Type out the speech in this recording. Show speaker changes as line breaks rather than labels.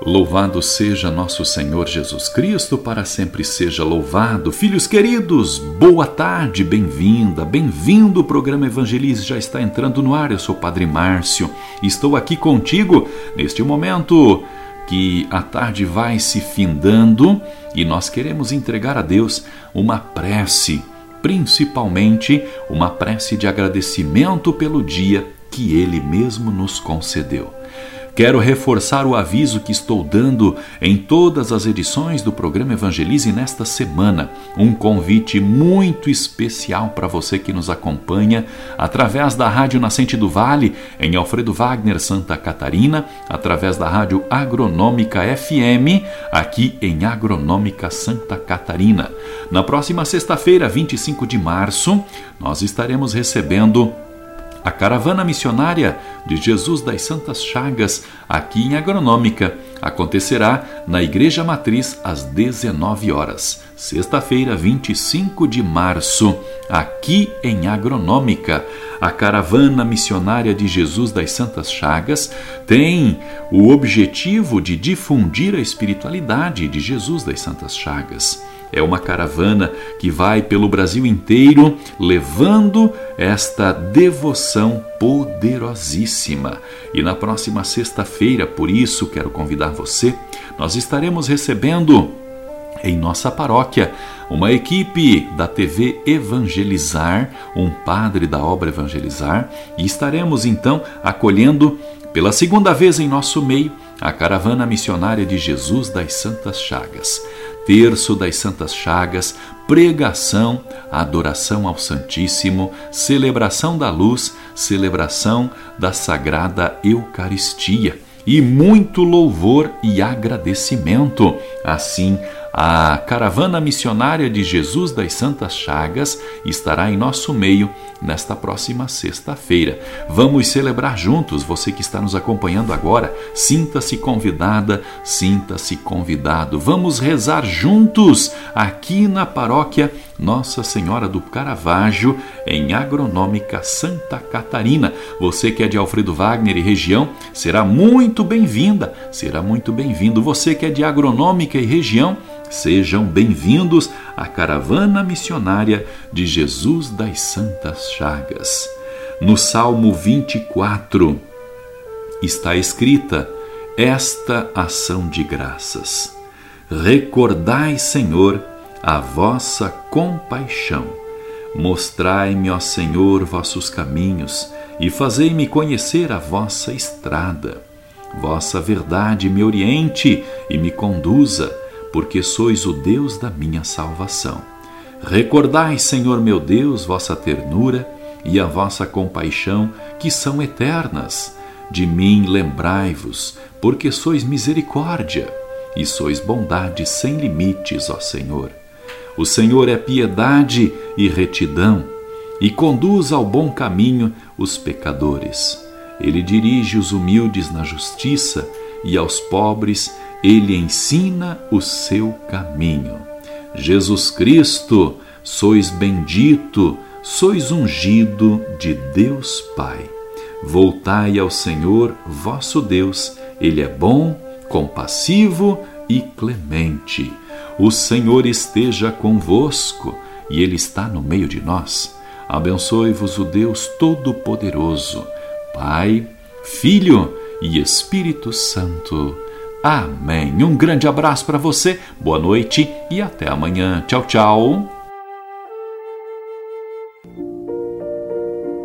Louvado seja nosso Senhor Jesus Cristo, para sempre seja louvado. Filhos queridos, boa tarde, bem-vinda, bem-vindo. O programa Evangelize já está entrando no ar. Eu sou o Padre Márcio e estou aqui contigo neste momento que a tarde vai se findando e nós queremos entregar a Deus uma prece, principalmente uma prece de agradecimento pelo dia que Ele mesmo nos concedeu. Quero reforçar o aviso que estou dando em todas as edições do programa Evangelize nesta semana. Um convite muito especial para você que nos acompanha através da Rádio Nascente do Vale, em Alfredo Wagner, Santa Catarina, através da Rádio Agronômica FM, aqui em Agronômica Santa Catarina. Na próxima sexta-feira, 25 de março, nós estaremos recebendo a caravana missionária de Jesus das Santas Chagas, aqui em Agronômica, acontecerá na Igreja Matriz às 19 horas, sexta-feira, 25 de março, aqui em Agronômica. A caravana missionária de Jesus das Santas Chagas tem o objetivo de difundir a espiritualidade de Jesus das Santas Chagas é uma caravana que vai pelo Brasil inteiro levando esta devoção poderosíssima. E na próxima sexta-feira, por isso quero convidar você, nós estaremos recebendo em nossa paróquia uma equipe da TV Evangelizar, um padre da obra Evangelizar, e estaremos então acolhendo pela segunda vez em nosso meio a caravana missionária de Jesus das Santas Chagas terço das Santas Chagas, pregação, adoração ao Santíssimo, celebração da luz, celebração da Sagrada Eucaristia e muito louvor e agradecimento. Assim, a caravana missionária de Jesus das Santas Chagas estará em nosso meio nesta próxima sexta-feira. Vamos celebrar juntos, você que está nos acompanhando agora, sinta-se convidada, sinta-se convidado. Vamos rezar juntos aqui na paróquia Nossa Senhora do Caravaggio, em Agronômica Santa Catarina. Você que é de Alfredo Wagner e região, será muito bem-vinda, será muito bem-vindo. Você que é de Agronômica e região, Sejam bem-vindos à caravana missionária de Jesus das Santas Chagas. No Salmo 24 está escrita esta ação de graças: Recordai, Senhor, a vossa compaixão. Mostrai-me, ó Senhor, vossos caminhos e fazei-me conhecer a vossa estrada. Vossa verdade me oriente e me conduza porque sois o Deus da minha salvação. Recordai, Senhor meu Deus, vossa ternura e a vossa compaixão, que são eternas. De mim lembrai-vos, porque sois misericórdia e sois bondade sem limites, ó Senhor. O Senhor é piedade e retidão, e conduz ao bom caminho os pecadores. Ele dirige os humildes na justiça e aos pobres ele ensina o seu caminho. Jesus Cristo, sois bendito, sois ungido de Deus Pai. Voltai ao Senhor vosso Deus, Ele é bom, compassivo e clemente. O Senhor esteja convosco e Ele está no meio de nós. Abençoe-vos o Deus Todo-Poderoso, Pai, Filho e Espírito Santo. Amém. Um grande abraço para você, boa noite e até amanhã. Tchau, tchau.